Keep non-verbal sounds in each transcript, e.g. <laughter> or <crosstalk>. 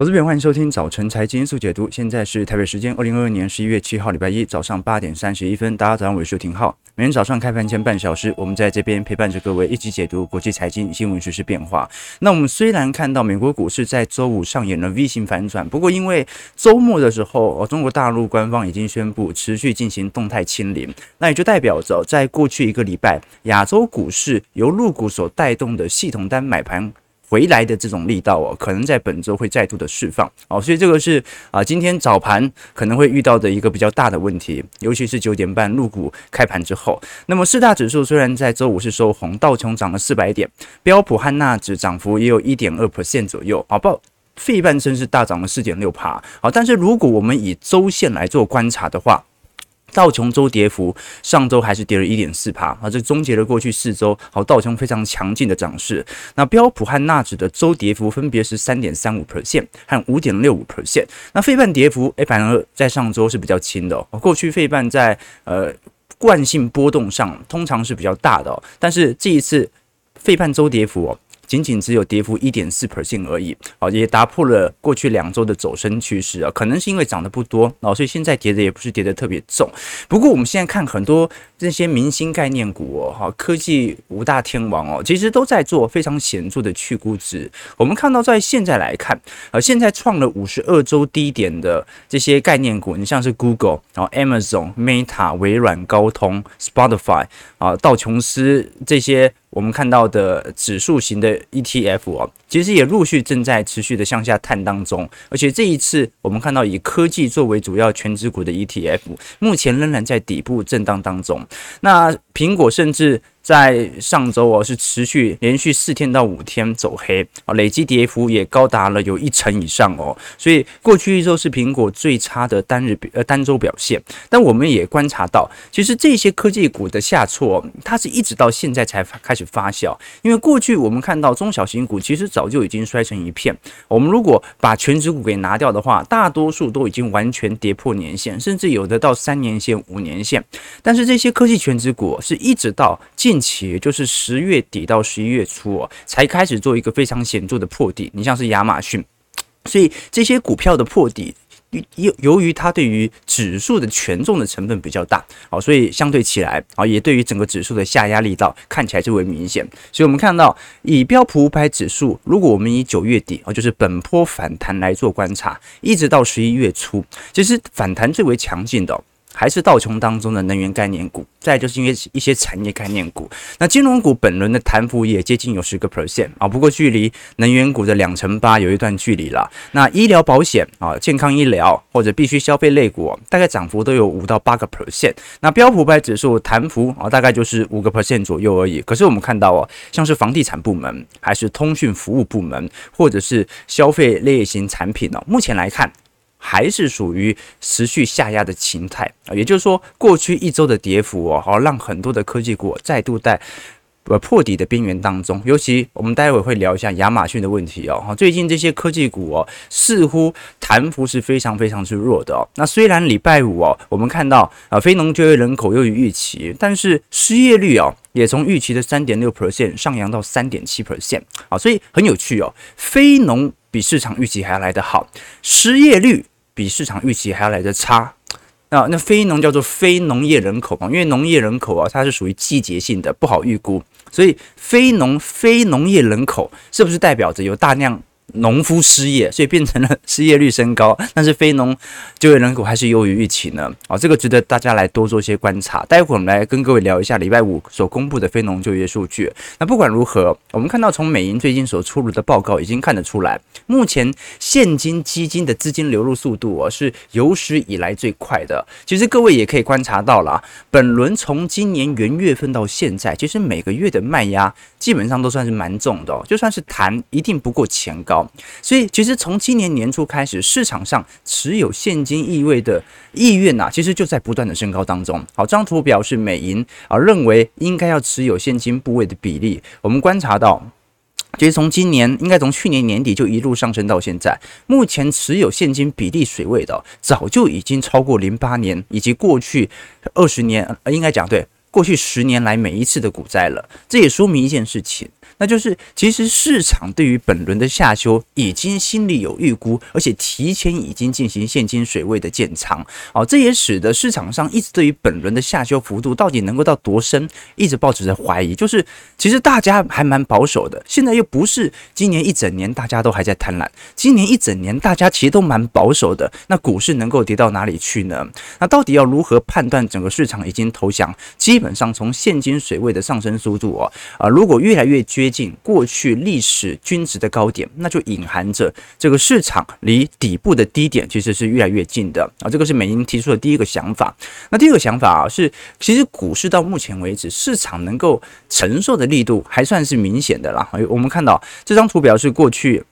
我资朋友，欢迎收听早晨财经速解读。现在是台北时间二零二二年十一月七号，礼拜一早上八点三十一分。大家早上好，我是廷浩。每天早上开盘前半小时，我们在这边陪伴着各位一起解读国际财经新闻、时事变化。那我们虽然看到美国股市在周五上演了 V 型反转，不过因为周末的时候，中国大陆官方已经宣布持续进行动态清零，那也就代表着在过去一个礼拜，亚洲股市由陆股所带动的系统单买盘。回来的这种力道哦，可能在本周会再度的释放。哦，所以这个是啊，今天早盘可能会遇到的一个比较大的问题，尤其是九点半入股开盘之后。那么四大指数虽然在周五是收红，道琼涨了四百点，标普和纳指涨幅也有一点二 percent 左右。啊，报费半称是大涨了四点六趴。啊，但是如果我们以周线来做观察的话，道琼周跌幅上周还是跌了一点四帕啊，这终结了过去四周好道琼非常强劲的涨势。那标普和纳指的周跌幅分别是三点三五 percent 和五点六五 percent。那费半跌幅诶，反而在上周是比较轻的哦。过去费半在呃惯性波动上通常是比较大的哦，但是这一次费半周跌幅哦。仅仅只有跌幅一点四 percent 而已，啊，也打破了过去两周的走升趋势啊，可能是因为涨得不多，啊，所以现在跌的也不是跌得特别重。不过我们现在看很多这些明星概念股哦，哈，科技五大天王哦，其实都在做非常显著的去估值。我们看到在现在来看，啊，现在创了五十二周低点的这些概念股，你像是 Google，然后 Amazon、Meta、微软、高通、Spotify 啊，道琼斯这些。我们看到的指数型的 ETF 哦，其实也陆续正在持续的向下探当中，而且这一次我们看到以科技作为主要权值股的 ETF，目前仍然在底部震荡当中。那苹果甚至。在上周哦，是持续连续四天到五天走黑啊，累计跌幅也高达了有一成以上哦。所以过去一周是苹果最差的单日呃单周表现。但我们也观察到，其实这些科技股的下挫，它是一直到现在才开始发酵。因为过去我们看到中小型股其实早就已经摔成一片。我们如果把权值股给拿掉的话，大多数都已经完全跌破年线，甚至有的到三年线、五年线。但是这些科技权值股是一直到近期也就是十月底到十一月初哦，才开始做一个非常显著的破底。你像是亚马逊，所以这些股票的破底，由由于它对于指数的权重的成分比较大，好，所以相对起来啊，也对于整个指数的下压力道看起来最为明显。所以我们看到，以标普五百指数，如果我们以九月底啊，就是本波反弹来做观察，一直到十一月初，其实反弹最为强劲的。还是道琼当中的能源概念股，再就是因为一些产业概念股，那金融股本轮的弹幅也接近有十个 percent 啊，不过距离能源股的两成八有一段距离了。那医疗保险啊，健康医疗或者必须消费类股，大概涨幅都有五到八个 percent。那标普百指数弹幅啊，大概就是五个 percent 左右而已。可是我们看到哦，像是房地产部门，还是通讯服务部门，或者是消费类型产品呢，目前来看。还是属于持续下压的形态。啊，也就是说，过去一周的跌幅哦，好让很多的科技股再度在呃破底的边缘当中。尤其我们待会会聊一下亚马逊的问题哦。最近这些科技股哦，似乎弹幅是非常非常之弱的哦。那虽然礼拜五哦，我们看到啊非农就业人口优于预期，但是失业率哦也从预期的三点六 percent 上扬到三点七 percent 啊，所以很有趣哦，非农。比市场预期还要来得好，失业率比市场预期还要来得差。那那非农叫做非农业人口嘛，因为农业人口啊，它是属于季节性的，不好预估，所以非农非农业人口是不是代表着有大量？农夫失业，所以变成了失业率升高，但是非农就业人口还是优于预期呢。啊，这个值得大家来多做些观察。待会儿我们来跟各位聊一下礼拜五所公布的非农就业数据。那不管如何，我们看到从美银最近所出炉的报告已经看得出来，目前现金基金的资金流入速度哦是有史以来最快的。其实各位也可以观察到了，本轮从今年元月份到现在，其实每个月的卖压基本上都算是蛮重的，就算是谈一定不过前高。所以，其实从今年年初开始，市场上持有现金意味的意愿呐，其实就在不断的升高当中。好，这张图表示美银啊认为应该要持有现金部位的比例。我们观察到，其实从今年应该从去年年底就一路上升到现在，目前持有现金比例水位的，早就已经超过零八年以及过去二十年，应该讲对，过去十年来每一次的股灾了。这也说明一件事情。那就是其实市场对于本轮的下修已经心里有预估，而且提前已经进行现金水位的建仓，哦，这也使得市场上一直对于本轮的下修幅度到底能够到多深，一直保持着怀疑。就是其实大家还蛮保守的，现在又不是今年一整年大家都还在贪婪，今年一整年大家其实都蛮保守的。那股市能够跌到哪里去呢？那到底要如何判断整个市场已经投降？基本上从现金水位的上升速度哦，啊，如果越来越接近过去历史均值的高点，那就隐含着这个市场离底部的低点其实是越来越近的啊。这个是美银提出的第一个想法。那第二个想法啊，是其实股市到目前为止，市场能够承受的力度还算是明显的啦。我们看到这张图表是过去。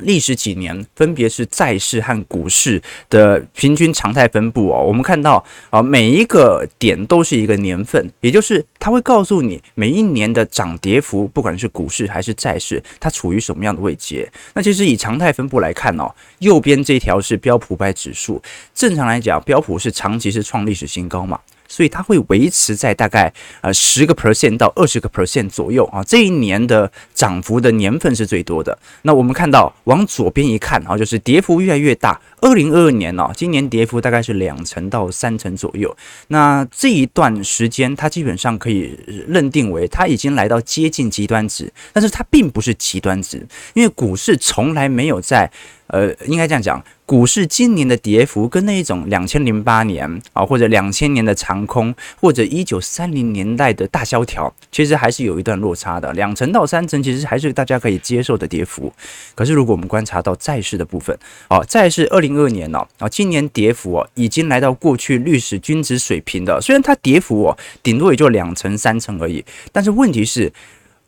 历时几年，分别是债市和股市的平均常态分布哦。我们看到啊，每一个点都是一个年份，也就是它会告诉你每一年的涨跌幅，不管是股市还是债市，它处于什么样的位阶。那其实以常态分布来看哦，右边这条是标普五百指数，正常来讲，标普是长期是创历史新高嘛。所以它会维持在大概呃十个 percent 到二十个 percent 左右啊，这一年的涨幅的年份是最多的。那我们看到往左边一看啊，就是跌幅越来越大。二零二二年呢，今年跌幅大概是两成到三成左右。那这一段时间，它基本上可以认定为它已经来到接近极端值，但是它并不是极端值，因为股市从来没有在。呃，应该这样讲，股市今年的跌幅跟那一种两千零八年啊，或者两千年的长空，或者一九三零年代的大萧条，其实还是有一段落差的，两成到三成，其实还是大家可以接受的跌幅。可是如果我们观察到债市的部分，哦，债市二零二二年呢，啊，今年跌幅哦，已经来到过去历史均值水平的，虽然它跌幅哦，顶多也就两成三成而已，但是问题是。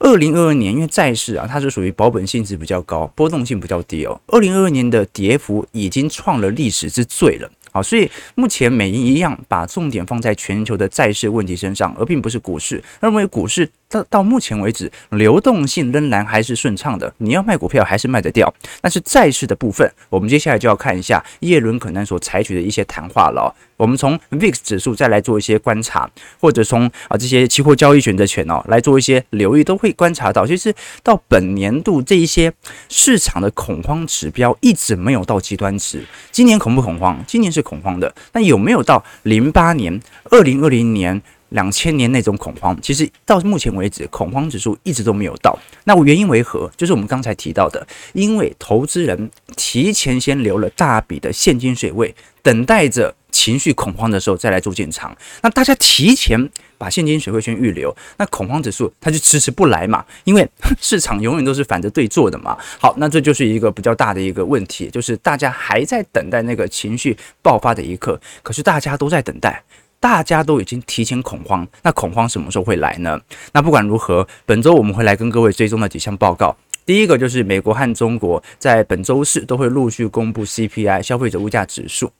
二零二二年，因为债市啊，它是属于保本性质比较高，波动性比较低哦。二零二二年的跌幅已经创了历史之最了。好，所以目前美银一样把重点放在全球的债市问题身上，而并不是股市。认为股市到到目前为止流动性仍然还是顺畅的，你要卖股票还是卖得掉。但是债市的部分，我们接下来就要看一下耶伦可能所采取的一些谈话了。我们从 VIX 指数再来做一些观察，或者从啊这些期货交易选择权哦来做一些留意，都会观察到，其实到本年度这一些市场的恐慌指标一直没有到极端值。今年恐不恐慌？今年是。恐慌的，但有没有到零八年、二零二零年、两千年那种恐慌？其实到目前为止，恐慌指数一直都没有到。那原因为何？就是我们刚才提到的，因为投资人提前先留了大笔的现金水位，等待着情绪恐慌的时候再来做进场。那大家提前。把现金水位先预留，那恐慌指数它就迟迟不来嘛，因为 <laughs> 市场永远都是反着对做的嘛。好，那这就是一个比较大的一个问题，就是大家还在等待那个情绪爆发的一刻，可是大家都在等待，大家都已经提前恐慌，那恐慌什么时候会来呢？那不管如何，本周我们会来跟各位追踪的几项报告，第一个就是美国和中国在本周四都会陆续公布 CPI 消费者物价指数。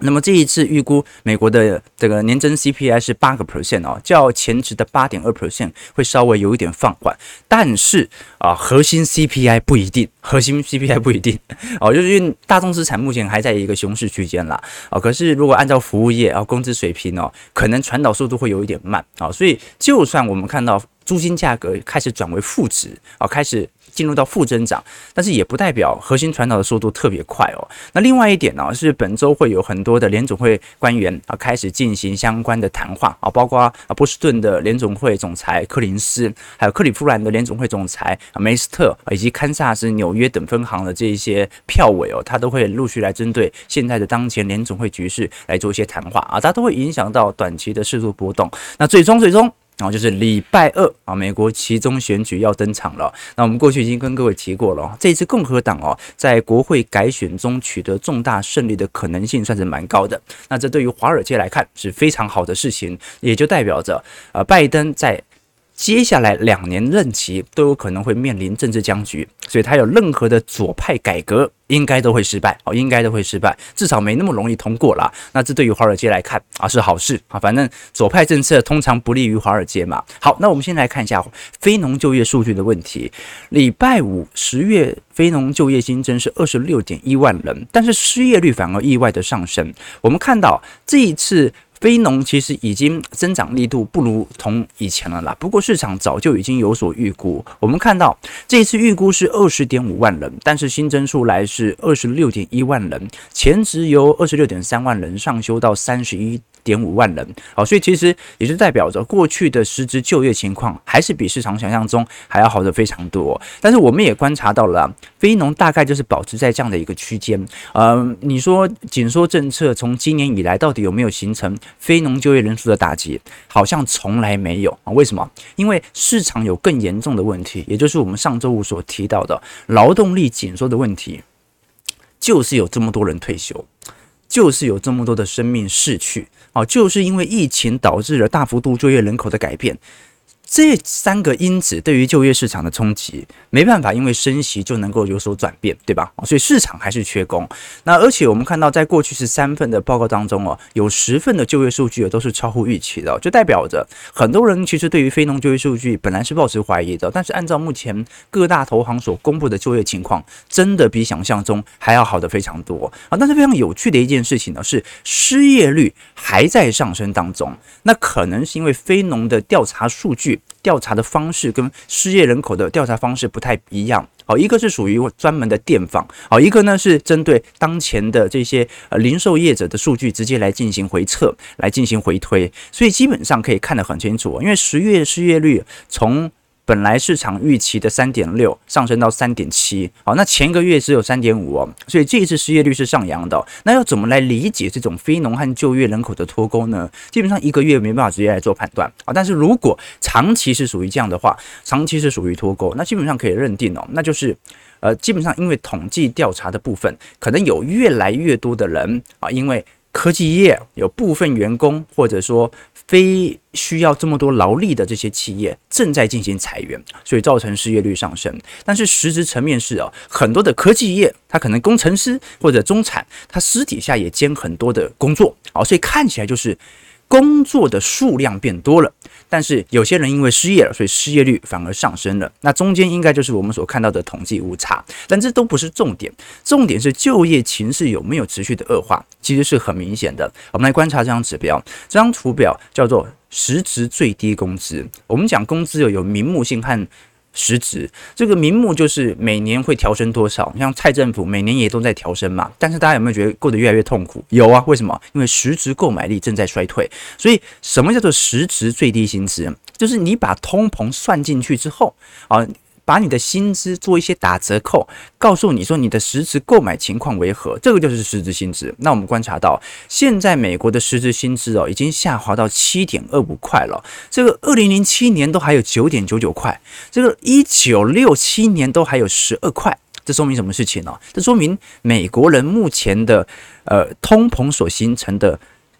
那么这一次预估美国的这个年增 CPI 是八个 percent 哦，较前值的八点二 percent 会稍微有一点放缓，但是啊，核心 CPI 不一定，核心 CPI 不一定。哦，就是因为大众资产目前还在一个熊市区间啦。啊，可是如果按照服务业啊工资水平哦，可能传导速度会有一点慢。啊，所以就算我们看到租金价格开始转为负值啊，开始。进入到负增长，但是也不代表核心传导的速度特别快哦。那另外一点呢，是本周会有很多的联总会官员啊开始进行相关的谈话啊，包括啊波士顿的联总会总裁柯林斯，还有克利夫兰的联总会总裁啊梅斯特，以及堪萨斯、纽约等分行的这一些票委哦，他都会陆续来针对现在的当前联总会局势来做一些谈话啊，它都会影响到短期的适度波动。那最终最终。然后就是礼拜二啊，美国其中选举要登场了。那我们过去已经跟各位提过了，这次共和党哦，在国会改选中取得重大胜利的可能性算是蛮高的。那这对于华尔街来看是非常好的事情，也就代表着呃，拜登在接下来两年任期都有可能会面临政治僵局，所以他有任何的左派改革。应该都会失败哦，应该都会失败，至少没那么容易通过啦。那这对于华尔街来看啊是好事啊，反正左派政策通常不利于华尔街嘛。好，那我们先来看一下非农就业数据的问题。礼拜五十月非农就业新增是二十六点一万人，但是失业率反而意外的上升。我们看到这一次非农其实已经增长力度不如同以前了啦。不过市场早就已经有所预估，我们看到这一次预估是二十点五万人，但是新增出来是二十六点一万人，前值由二十六点三万人上修到三十一点五万人。好，所以其实也就代表着过去的实质就业情况还是比市场想象中还要好的非常多。但是我们也观察到了，非农大概就是保持在这样的一个区间。呃，你说紧缩政策从今年以来到底有没有形成？非农就业人数的打击好像从来没有啊？为什么？因为市场有更严重的问题，也就是我们上周五所提到的劳动力紧缩的问题，就是有这么多人退休，就是有这么多的生命逝去啊，就是因为疫情导致了大幅度就业人口的改变。这三个因子对于就业市场的冲击，没办法，因为升息就能够有所转变，对吧？所以市场还是缺工。那而且我们看到，在过去十三份的报告当中哦，有十份的就业数据都是超乎预期的，就代表着很多人其实对于非农就业数据本来是抱持怀疑的。但是按照目前各大投行所公布的就业情况，真的比想象中还要好的非常多啊！但是非常有趣的一件事情呢，是失业率还在上升当中。那可能是因为非农的调查数据。调查的方式跟失业人口的调查方式不太一样，好，一个是属于专门的电访，好，一个呢是针对当前的这些呃零售业者的数据直接来进行回测，来进行回推，所以基本上可以看得很清楚，因为十月失业率从本来市场预期的三点六上升到三点七，好，那前一个月只有三点五哦，所以这一次失业率是上扬的。那要怎么来理解这种非农和就业人口的脱钩呢？基本上一个月没办法直接来做判断啊。但是如果长期是属于这样的话，长期是属于脱钩，那基本上可以认定哦，那就是呃，基本上因为统计调查的部分，可能有越来越多的人啊，因为。科技业有部分员工，或者说非需要这么多劳力的这些企业正在进行裁员，所以造成失业率上升。但是实质层面是啊，很多的科技业，它可能工程师或者中产，他私底下也兼很多的工作啊，所以看起来就是。工作的数量变多了，但是有些人因为失业了，所以失业率反而上升了。那中间应该就是我们所看到的统计误差，但这都不是重点，重点是就业情势有没有持续的恶化，其实是很明显的。我们来观察这张指标，这张图表叫做实值最低工资。我们讲工资有有名目性和。实质这个名目就是每年会调升多少，像蔡政府每年也都在调升嘛。但是大家有没有觉得过得越来越痛苦？有啊，为什么？因为实质购买力正在衰退。所以什么叫做实质最低薪资？就是你把通膨算进去之后啊。把你的薪资做一些打折扣，告诉你说你的实质购买情况为何，这个就是实质薪资。那我们观察到，现在美国的实质薪资哦，已经下滑到七点二五块了。这个二零零七年都还有九点九九块，这个一九六七年都还有十二块。这说明什么事情呢？这说明美国人目前的呃通膨所形成的。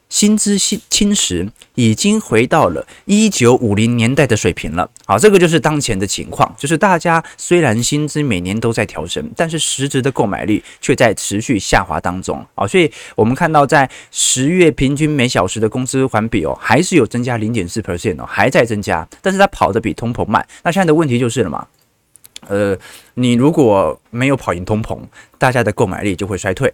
薪资侵侵蚀已经回到了一九五零年代的水平了。好，这个就是当前的情况，就是大家虽然薪资每年都在调升，但是实质的购买力却在持续下滑当中。好，所以我们看到在十月平均每小时的工资环比哦，还是有增加零点四 percent 哦，还在增加，但是它跑得比通膨慢。那现在的问题就是了嘛，呃，你如果没有跑赢通膨，大家的购买力就会衰退。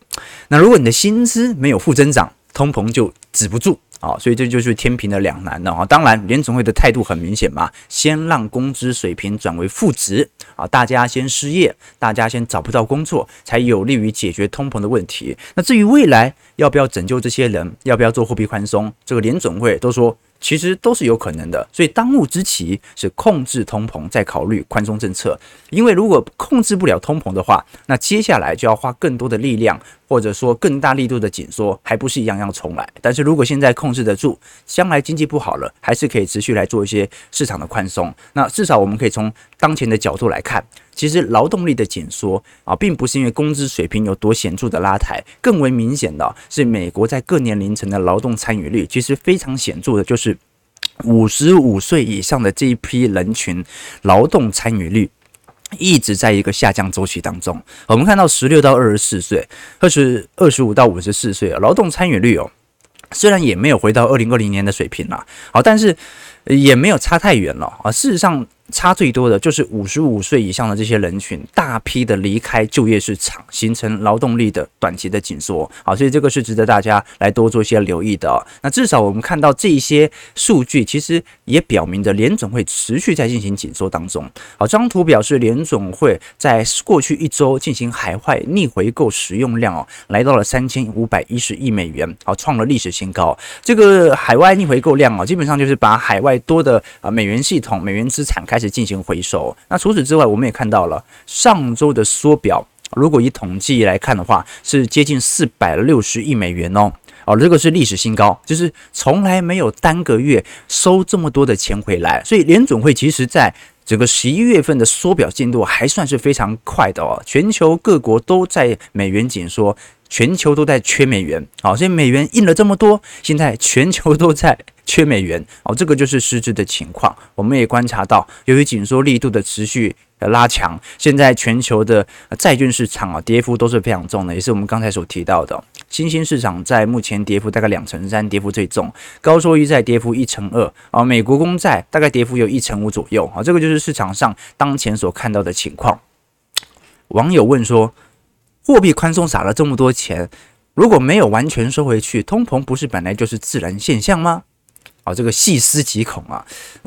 那如果你的薪资没有负增长，通膨就止不住啊，所以这就是天平的两难了啊。当然，联总会的态度很明显嘛，先让工资水平转为负值啊，大家先失业，大家先找不到工作，才有利于解决通膨的问题。那至于未来要不要拯救这些人，要不要做货币宽松，这个联总会都说。其实都是有可能的，所以当务之急是控制通膨，再考虑宽松政策。因为如果控制不了通膨的话，那接下来就要花更多的力量，或者说更大力度的紧缩，还不是一样要重来。但是如果现在控制得住，将来经济不好了，还是可以持续来做一些市场的宽松。那至少我们可以从当前的角度来看。其实劳动力的紧缩啊，并不是因为工资水平有多显著的拉抬，更为明显的是美国在各年龄层的劳动参与率，其实非常显著的，就是五十五岁以上的这一批人群劳动参与率一直在一个下降周期当中。我们看到十六到二十四岁，二十二十五到五十四岁劳动参与率哦，虽然也没有回到二零二零年的水平了，好，但是也没有差太远了啊。事实上。差最多的就是五十五岁以上的这些人群，大批的离开就业市场，形成劳动力的短期的紧缩。好，所以这个是值得大家来多做一些留意的。那至少我们看到这些数据，其实也表明着联总会持续在进行紧缩当中。好，这张图表示联总会在过去一周进行海外逆回购使用量哦，来到了三千五百一十亿美元，好，创了历史新高。这个海外逆回购量啊，基本上就是把海外多的啊美元系统、美元资产开开始进行回收。那除此之外，我们也看到了上周的缩表，如果以统计来看的话，是接近四百六十亿美元哦。哦，这个是历史新高，就是从来没有单个月收这么多的钱回来。所以联准会其实在整个十一月份的缩表进度还算是非常快的哦。全球各国都在美元紧缩，全球都在缺美元。好，所以美元印了这么多，现在全球都在。缺美元哦，这个就是实质的情况。我们也观察到，由于紧缩力度的持续的拉强，现在全球的债券市场啊，跌幅都是非常重的，也是我们刚才所提到的。新兴市场在目前跌幅大概两成三，跌幅最重；高收益债跌幅一成二啊，美国公债大概跌幅有一成五左右啊。这个就是市场上当前所看到的情况。网友问说：货币宽松撒了这么多钱，如果没有完全收回去，通膨不是本来就是自然现象吗？哦，这个细思极恐啊！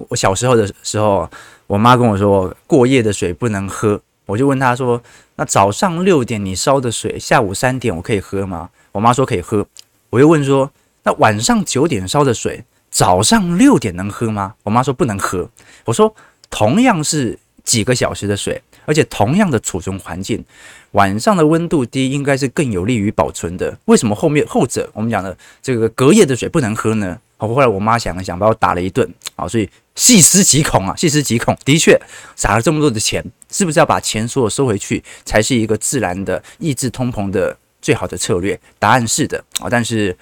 我小时候的时候，我妈跟我说，过夜的水不能喝。我就问她说：“那早上六点你烧的水，下午三点我可以喝吗？”我妈说可以喝。我又问说：“那晚上九点烧的水，早上六点能喝吗？”我妈说不能喝。我说：“同样是几个小时的水，而且同样的储存环境，晚上的温度低，应该是更有利于保存的。为什么后面后者我们讲的这个隔夜的水不能喝呢？”好，后来我妈想了想，把我打了一顿。好，所以细思极恐啊，细思极恐。的确，撒了这么多的钱，是不是要把钱所有收回去，才是一个自然的抑制通膨的最好的策略？答案是的啊，但是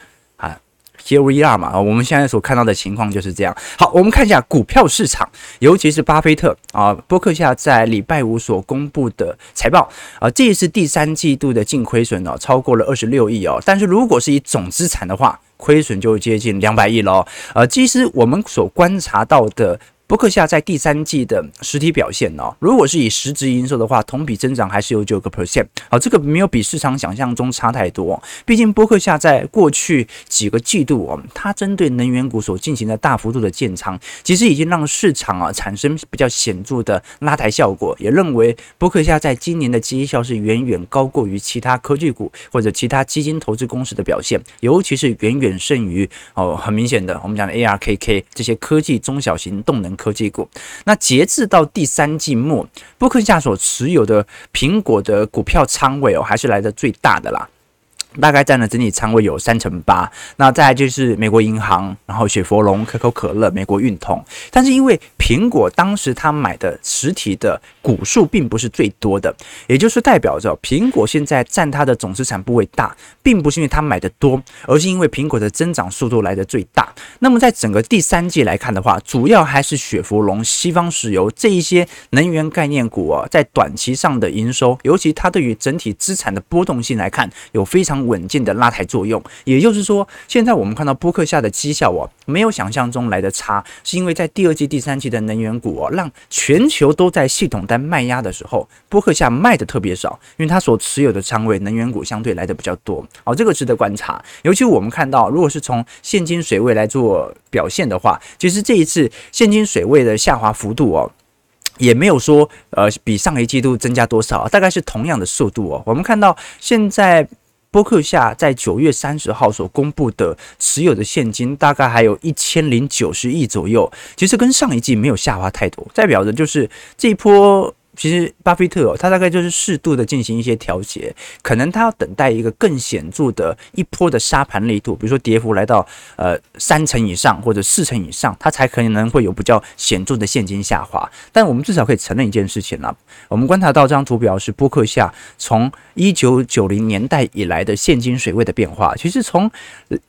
啊，here we are 嘛，我们现在所看到的情况就是这样。好，我们看一下股票市场，尤其是巴菲特啊，伯克夏在礼拜五所公布的财报啊，这也是第三季度的净亏损哦，超过了二十六亿哦。但是如果是以总资产的话，亏损就接近两百亿了，呃，其实我们所观察到的。伯克夏在第三季的实体表现呢、哦，如果是以实质营收的话，同比增长还是有九个 percent，好，这个没有比市场想象中差太多。毕竟伯克夏在过去几个季度哦，它针对能源股所进行的大幅度的建仓，其实已经让市场啊产生比较显著的拉抬效果，也认为伯克夏在今年的绩效是远远高过于其他科技股或者其他基金投资公司的表现，尤其是远远胜于哦，很明显的我们讲的 ARKK 这些科技中小型动能。科技股，那截至到第三季末，布克夏所持有的苹果的股票仓位哦，还是来的最大的啦。大概占了整体仓位有三成八，那再来就是美国银行，然后雪佛龙、可口可乐、美国运通。但是因为苹果当时他买的实体的股数并不是最多的，也就是代表着苹果现在占它的总资产部位大，并不是因为它买的多，而是因为苹果的增长速度来得最大。那么在整个第三季来看的话，主要还是雪佛龙、西方石油这一些能源概念股啊，在短期上的营收，尤其它对于整体资产的波动性来看，有非常。稳健的拉抬作用，也就是说，现在我们看到波克下的绩效哦，没有想象中来的差，是因为在第二季、第三季的能源股哦，让全球都在系统单卖压的时候，波克夏卖的特别少，因为它所持有的仓位能源股相对来的比较多。好，这个值得观察。尤其我们看到，如果是从现金水位来做表现的话，其实这一次现金水位的下滑幅度哦，也没有说呃比上一季度增加多少，大概是同样的速度哦。我们看到现在。波克夏在九月三十号所公布的持有的现金大概还有一千零九十亿左右，其实跟上一季没有下滑太多，代表的就是这一波。其实巴菲特哦，他大概就是适度的进行一些调节，可能他要等待一个更显著的一波的杀盘力度，比如说跌幅来到呃三成以上或者四成以上，他才可能会有比较显著的现金下滑。但我们至少可以承认一件事情了，我们观察到这张图表是波克夏从一九九零年代以来的现金水位的变化。其实从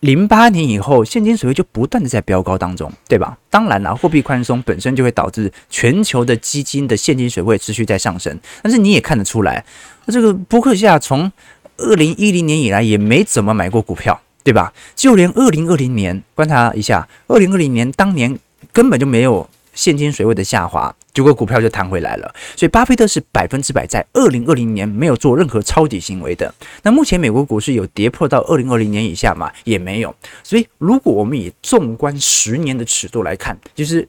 零八年以后，现金水位就不断的在飙高当中，对吧？当然了，货币宽松本身就会导致全球的基金的现金水位持续在上升，但是你也看得出来，这个波克夏从二零一零年以来也没怎么买过股票，对吧？就连二零二零年观察一下，二零二零年当年根本就没有现金水位的下滑。结果股票就弹回来了。所以巴菲特是百分之百在二零二零年没有做任何抄底行为的。那目前美国股市有跌破到二零二零年以下吗？也没有。所以如果我们以纵观十年的尺度来看，就是。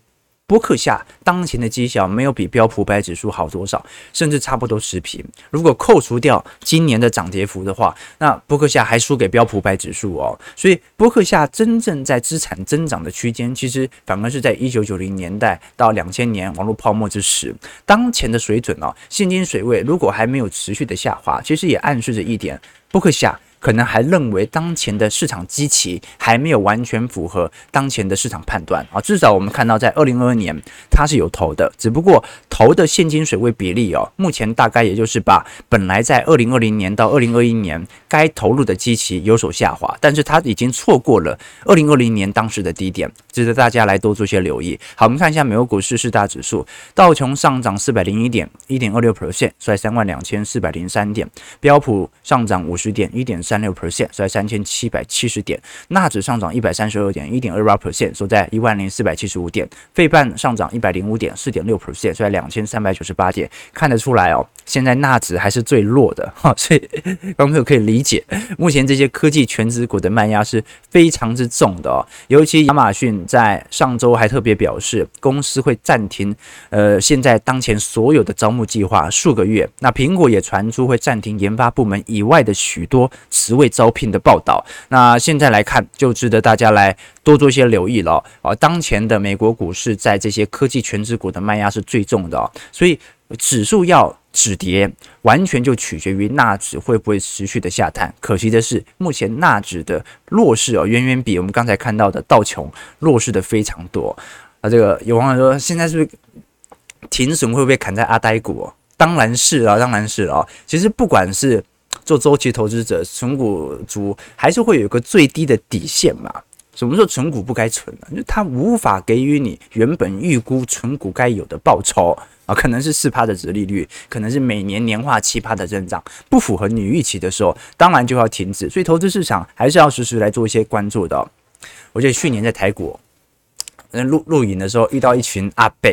波克夏当前的绩效没有比标普五百指数好多少，甚至差不多持平。如果扣除掉今年的涨跌幅的话，那波克夏还输给标普五百指数哦。所以波克夏真正在资产增长的区间，其实反而是在一九九零年代到两千年网络泡沫之时，当前的水准哦，现金水位如果还没有持续的下滑，其实也暗示着一点，波克夏。可能还认为当前的市场基期还没有完全符合当前的市场判断啊，至少我们看到在二零二二年它是有投的，只不过投的现金水位比例哦，目前大概也就是把本来在二零二零年到二零二一年该投入的基期有所下滑，但是它已经错过了二零二零年当时的低点，值得大家来多做些留意。好，我们看一下美国股市四大指数，道琼上涨四百零一点，一点二六 percent，收在三万两千四百零三点；标普上涨五十点，一点三六 percent，收在三千七百七十点；纳指上涨一百三十二点，一点二八 percent，收在一万零四百七十五点；费半上涨一百零五点，四点六 percent，收在两千三百九十八点。看得出来哦，现在纳指还是最弱的哈，所以 <laughs> 观众朋友可以理解，目前这些科技权值股的卖压是非常之重的哦。尤其亚马逊在上周还特别表示，公司会暂停呃现在当前所有的招募计划数个月。那苹果也传出会暂停研发部门以外的许多职位招聘的报道。那现在来看，就值得大家来多做一些留意了啊。当前的美国股市在这些科技权值股的卖压是最重的哦，所以。指数要止跌，完全就取决于纳指会不会持续的下探。可惜的是，目前纳指的弱势哦，远远比我们刚才看到的道琼弱势的非常多。啊，这个有网友说，现在是不是停损会不会砍在阿呆股？当然是啊，当然是啊。其实不管是做周期投资者、存股族，还是会有一个最低的底线嘛。什么时候存股不该存呢？就它无法给予你原本预估存股该有的报酬。啊，可能是四趴的殖利率，可能是每年年化七趴的增长，不符合你预期的时候，当然就要停止。所以投资市场还是要时时来做一些关注的。我记得去年在台股，录录影的时候遇到一群阿伯，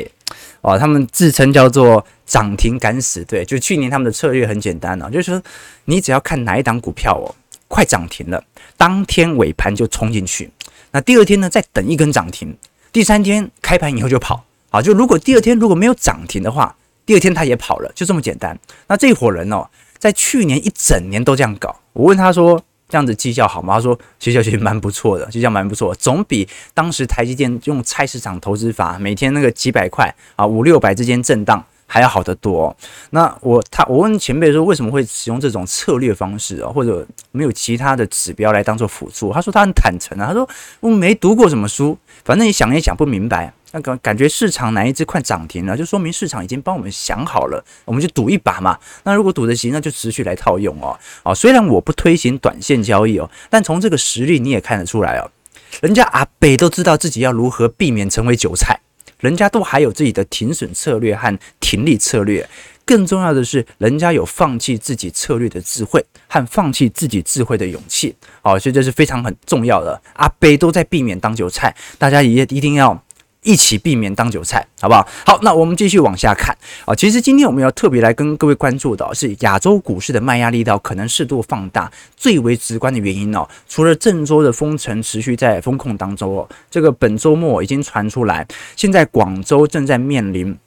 哦，他们自称叫做涨停敢死队。就去年他们的策略很简单啊，就是说你只要看哪一档股票哦，快涨停了，当天尾盘就冲进去，那第二天呢，再等一根涨停，第三天开盘以后就跑。啊，就如果第二天如果没有涨停的话，第二天他也跑了，就这么简单。那这伙人哦，在去年一整年都这样搞。我问他说，这样子绩效好吗？他说绩效其实蛮不错的，绩效蛮不错，总比当时台积电用菜市场投资法，每天那个几百块啊，五六百之间震荡还要好得多。那我他我问前辈说，为什么会使用这种策略方式啊，或者没有其他的指标来当做辅助？他说他很坦诚啊，他说我没读过什么书，反正你想也想不明白。那感感觉市场哪一只快涨停了，就说明市场已经帮我们想好了，我们就赌一把嘛。那如果赌得行，那就持续来套用哦。哦，虽然我不推行短线交易哦，但从这个实力你也看得出来哦。人家阿北都知道自己要如何避免成为韭菜，人家都还有自己的停损策略和停利策略。更重要的是，人家有放弃自己策略的智慧和放弃自己智慧的勇气。好，所以这是非常很重要的。阿北都在避免当韭菜，大家也一定要。一起避免当韭菜，好不好？好，那我们继续往下看啊。其实今天我们要特别来跟各位关注的是亚洲股市的卖压力道可能适度放大，最为直观的原因哦，除了郑州的封城持续在封控当中哦，这个本周末已经传出来，现在广州正在面临。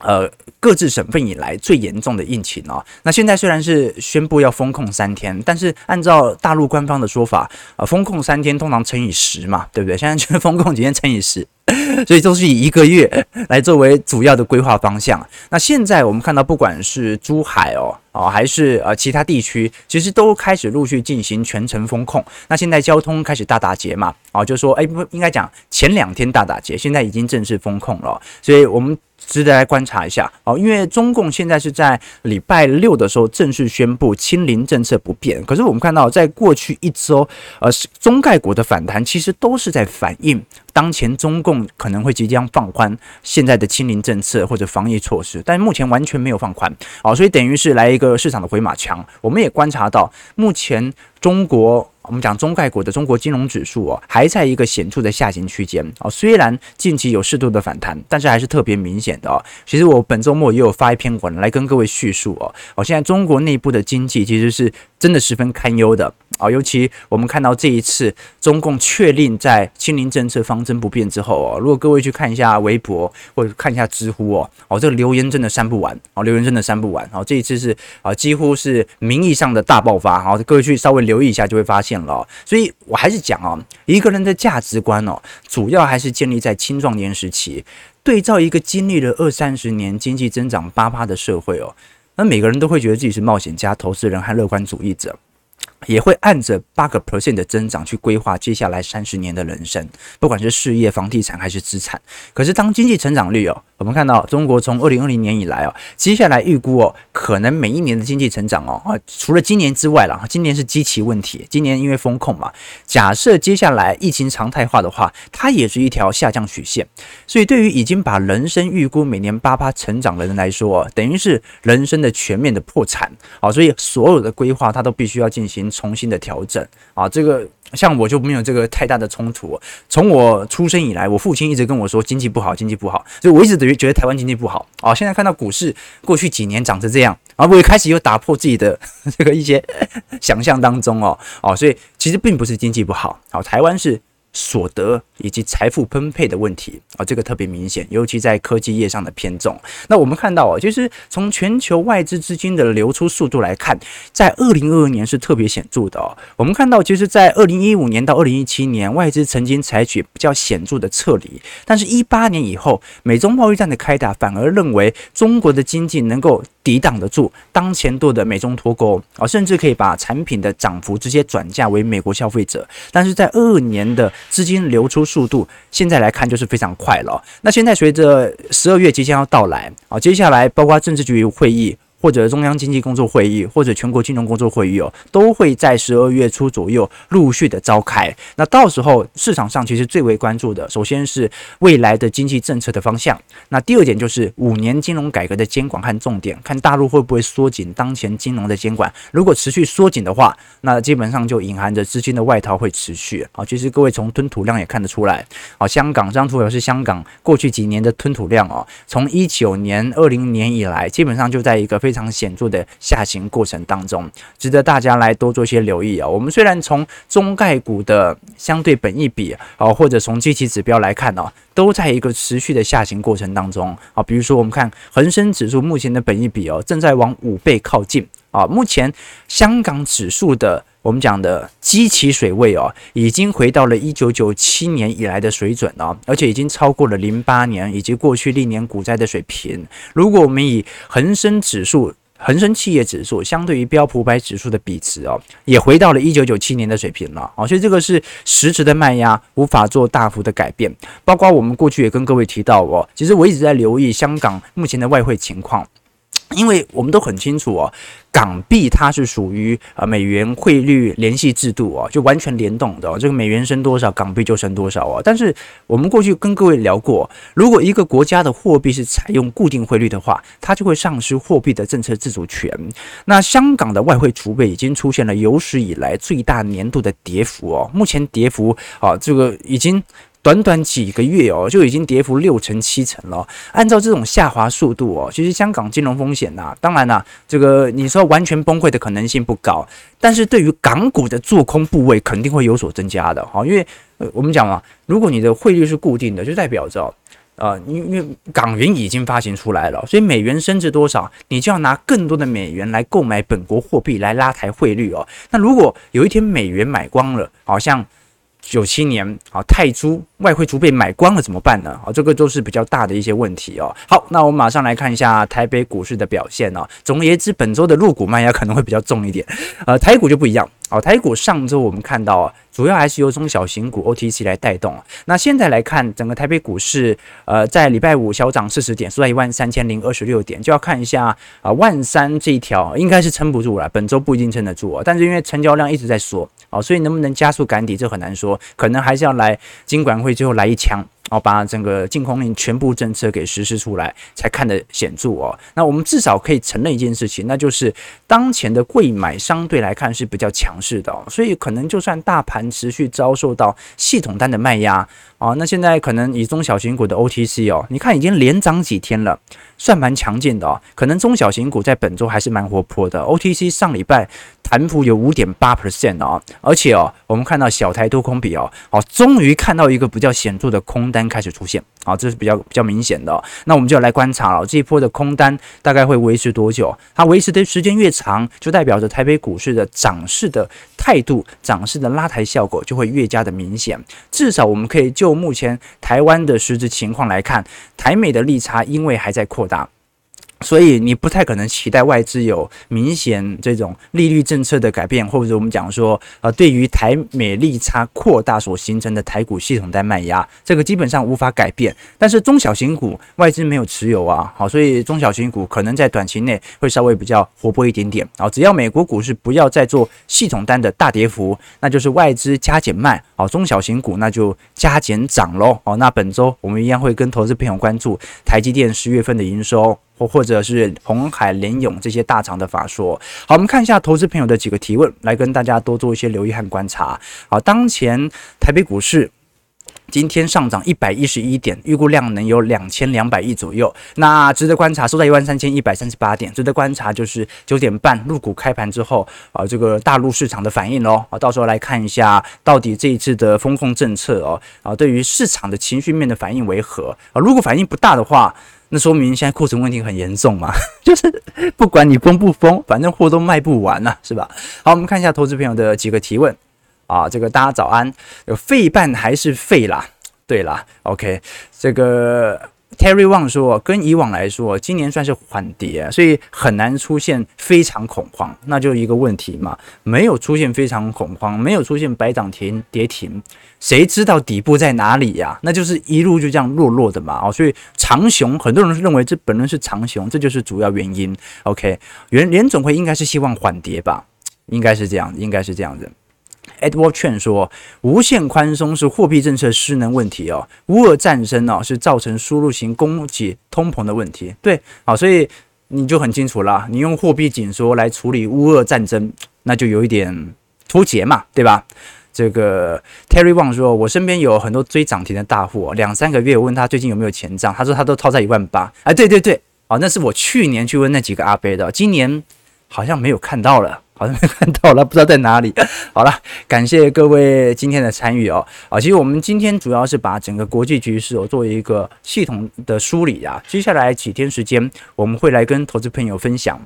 呃，各自省份以来最严重的疫情哦。那现在虽然是宣布要封控三天，但是按照大陆官方的说法，呃，封控三天通常乘以十嘛，对不对？现在就是封控几天乘以十，<laughs> 所以都是以一个月来作为主要的规划方向。那现在我们看到，不管是珠海哦，哦，还是呃其他地区，其实都开始陆续进行全程封控。那现在交通开始大打劫嘛，哦，就说哎，不应该讲前两天大打劫，现在已经正式封控了，所以我们。值得来观察一下哦，因为中共现在是在礼拜六的时候正式宣布清零政策不变。可是我们看到，在过去一周，呃，中概股的反弹其实都是在反映当前中共可能会即将放宽现在的清零政策或者防疫措施，但目前完全没有放宽，哦，所以等于是来一个市场的回马枪。我们也观察到，目前中国。我们讲中概股的中国金融指数哦，还在一个显著的下行区间哦。虽然近期有适度的反弹，但是还是特别明显的哦。其实我本周末也有发一篇文来跟各位叙述哦。哦，现在中国内部的经济其实是真的十分堪忧的啊。尤其我们看到这一次中共确令在清零政策方针不变之后哦，如果各位去看一下微博或者看一下知乎哦，哦，这个留言真的删不完哦，留言真的删不完。哦，这一次是啊，几乎是名义上的大爆发。好，各位去稍微留意一下就会发现。了，所以我还是讲哦，一个人的价值观哦，主要还是建立在青壮年时期。对照一个经历了二三十年经济增长八趴的社会哦，那每个人都会觉得自己是冒险家、投资人和乐观主义者。也会按着八个 percent 的增长去规划接下来三十年的人生，不管是事业、房地产还是资产。可是当经济成长率哦，我们看到中国从二零二零年以来哦，接下来预估哦，可能每一年的经济成长哦，啊，除了今年之外了，今年是基期问题，今年因为风控嘛，假设接下来疫情常态化的话，它也是一条下降曲线。所以对于已经把人生预估每年八八成长的人来说，等于是人生的全面的破产啊，所以所有的规划它都必须要进行。重新的调整啊，这个像我就没有这个太大的冲突。从我出生以来，我父亲一直跟我说经济不好，经济不好，所以我一直等于觉得台湾经济不好啊。现在看到股市过去几年涨成这样，啊，我也开始又打破自己的 <laughs> 这个一些 <laughs> 想象当中哦，哦，所以其实并不是经济不好，好，台湾是。所得以及财富分配的问题啊，这个特别明显，尤其在科技业上的偏重。那我们看到啊，就是从全球外资资金的流出速度来看，在二零二二年是特别显著的哦。我们看到，其实，在二零一五年到二零一七年，外资曾经采取比较显著的撤离，但是，一八年以后，美中贸易战的开打，反而认为中国的经济能够抵挡得住当前度的美中脱钩啊，甚至可以把产品的涨幅直接转嫁为美国消费者。但是在二二年的资金流出速度，现在来看就是非常快了。那现在随着十二月即将要到来啊，接下来包括政治局会议。或者中央经济工作会议，或者全国金融工作会议哦，都会在十二月初左右陆续的召开。那到时候市场上其实最为关注的，首先是未来的经济政策的方向。那第二点就是五年金融改革的监管和重点，看大陆会不会缩紧当前金融的监管。如果持续缩紧的话，那基本上就隐含着资金的外逃会持续。好，其实各位从吞吐量也看得出来。好，香港这张图表是香港过去几年的吞吐量哦，从一九年、二零年以来，基本上就在一个非。非常显著的下行过程当中，值得大家来多做些留意啊。我们虽然从中概股的相对本益比啊，或者从基期指标来看呢，都在一个持续的下行过程当中啊。比如说，我们看恒生指数目前的本益比哦，正在往五倍靠近啊。目前香港指数的。我们讲的基期水位哦，已经回到了一九九七年以来的水准了，而且已经超过了零八年以及过去历年股灾的水平。如果我们以恒生指数、恒生企业指数相对于标普百指数的比值哦，也回到了一九九七年的水平了啊，所以这个是实质的卖压，无法做大幅的改变。包括我们过去也跟各位提到哦，其实我一直在留意香港目前的外汇情况。因为我们都很清楚哦，港币它是属于呃美元汇率联系制度哦，就完全联动的哦。这个美元升多少，港币就升多少哦。但是我们过去跟各位聊过，如果一个国家的货币是采用固定汇率的话，它就会丧失货币的政策自主权。那香港的外汇储备已经出现了有史以来最大年度的跌幅哦，目前跌幅啊，这个已经。短短几个月哦，就已经跌幅六成七成了。按照这种下滑速度哦，其实香港金融风险呐，当然啦，这个你说完全崩溃的可能性不高，但是对于港股的做空部位肯定会有所增加的哈。因为呃，我们讲嘛，如果你的汇率是固定的，就代表着呃，因为港元已经发行出来了，所以美元升值多少，你就要拿更多的美元来购买本国货币来拉抬汇率哦。那如果有一天美元买光了，好像。九七年啊，泰铢外汇储备买光了怎么办呢？啊，这个都是比较大的一些问题哦。好，那我们马上来看一下台北股市的表现哦。总而言之，本周的入股卖压可能会比较重一点。呃，台股就不一样，哦，台股上周我们看到啊，主要还是由中小型股 OTC 来带动。那现在来看，整个台北股市，呃，在礼拜五小涨四十点，收在一万三千零二十六点，就要看一下啊、万三这一条应该是撑不住了，本周不一定撑得住啊。但是因为成交量一直在缩，哦，所以能不能加速赶底，这很难说，可能还是要来金管会最后来一枪。哦，把整个禁空令全部政策给实施出来，才看得显著哦。那我们至少可以承认一件事情，那就是当前的贵买相对来看是比较强势的。所以可能就算大盘持续遭受到系统单的卖压啊，那现在可能以中小型股的 OTC 哦，你看已经连涨几天了，算蛮强劲的哦。可能中小型股在本周还是蛮活泼的，OTC 上礼拜。盘幅有五点八 percent 哦，而且哦，我们看到小台多空比哦，好，终于看到一个比较显著的空单开始出现，好，这是比较比较明显的。那我们就要来观察了，这一波的空单大概会维持多久？它维持的时间越长，就代表着台北股市的涨势的态度、涨势的拉抬效果就会越加的明显。至少我们可以就目前台湾的实质情况来看，台美的利差因为还在扩大。所以你不太可能期待外资有明显这种利率政策的改变，或者我们讲说，呃，对于台美利差扩大所形成的台股系统在卖压，这个基本上无法改变。但是中小型股外资没有持有啊，好，所以中小型股可能在短期内会稍微比较活泼一点点。好，只要美国股市不要再做系统单的大跌幅，那就是外资加减卖，好，中小型股那就加减涨喽。好，那本周我们一样会跟投资朋友关注台积电十月份的营收。或或者是红海联咏这些大厂的法说。好，我们看一下投资朋友的几个提问，来跟大家多做一些留意和观察。好，当前台北股市今天上涨一百一十一点，预估量能有两千两百亿左右。那值得观察，收在一万三千一百三十八点。值得观察就是九点半入股开盘之后啊，这个大陆市场的反应哦。啊，到时候来看一下，到底这一次的风控政策哦，啊，对于市场的情绪面的反应为何？啊，如果反应不大的话。那说明现在库存问题很严重嘛，<laughs> 就是不管你封不封，反正货都卖不完了，是吧？好，我们看一下投资朋友的几个提问啊，这个大家早安，有费半还是废啦？对啦，OK，这个。Terry Wang 说：“跟以往来说，今年算是缓跌，所以很难出现非常恐慌。那就一个问题嘛，没有出现非常恐慌，没有出现百涨停跌停，谁知道底部在哪里呀？那就是一路就这样落落的嘛。哦，所以长熊，很多人认为这本轮是长熊，这就是主要原因。OK，联联总会应该是希望缓跌吧？应该是这样，应该是这样子。” Edward 劝说，无限宽松是货币政策失能问题哦，乌俄战争哦是造成输入型供给通膨的问题。对，好，所以你就很清楚了，你用货币紧缩来处理乌俄战争，那就有一点脱节嘛，对吧？这个 Terry Wang 说，我身边有很多追涨停的大户，两三个月我问他最近有没有钱账，他说他都套在一万八。哎，对对对，哦，那是我去年去问那几个阿伯的，今年好像没有看到了。好像没看到了，不知道在哪里。<laughs> 好了，感谢各位今天的参与哦。啊，其实我们今天主要是把整个国际局势哦做一个系统的梳理啊。接下来几天时间，我们会来跟投资朋友分享，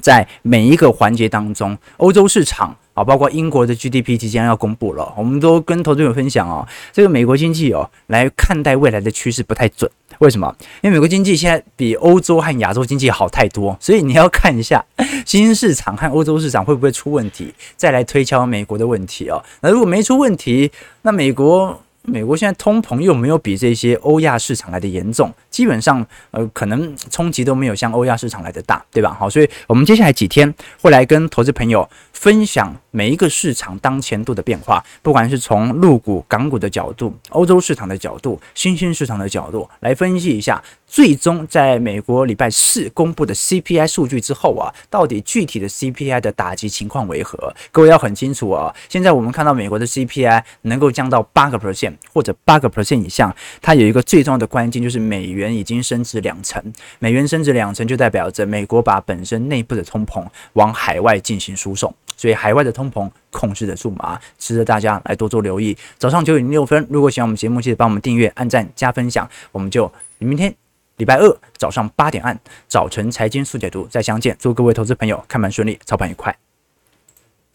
在每一个环节当中，欧洲市场啊，包括英国的 GDP 即将要公布了，我们都跟投资朋友分享哦，这个美国经济哦来看待未来的趋势不太准。为什么？因为美国经济现在比欧洲和亚洲经济好太多，所以你要看一下新兴市场和欧洲市场会不会出问题，再来推敲美国的问题哦。那如果没出问题，那美国。美国现在通膨又没有比这些欧亚市场来的严重，基本上呃可能冲击都没有像欧亚市场来的大，对吧？好，所以我们接下来几天会来跟投资朋友分享每一个市场当前度的变化，不管是从陆股、港股的角度、欧洲市场的角度、新兴市场的角度来分析一下，最终在美国礼拜四公布的 CPI 数据之后啊，到底具体的 CPI 的打击情况为何？各位要很清楚啊，现在我们看到美国的 CPI 能够降到八个 percent。或者八个 percent 以上，它有一个最重要的关键，就是美元已经升值两成。美元升值两成，就代表着美国把本身内部的通膨往海外进行输送，所以海外的通通膨控制的住吗？值得大家来多做留意。早上九点零六分，如果喜欢我们节目，记得帮我们订阅、按赞、加分享。我们就明天礼拜二早上八点按早晨财经速解读再相见。祝各位投资朋友看盘顺利，操盘愉快。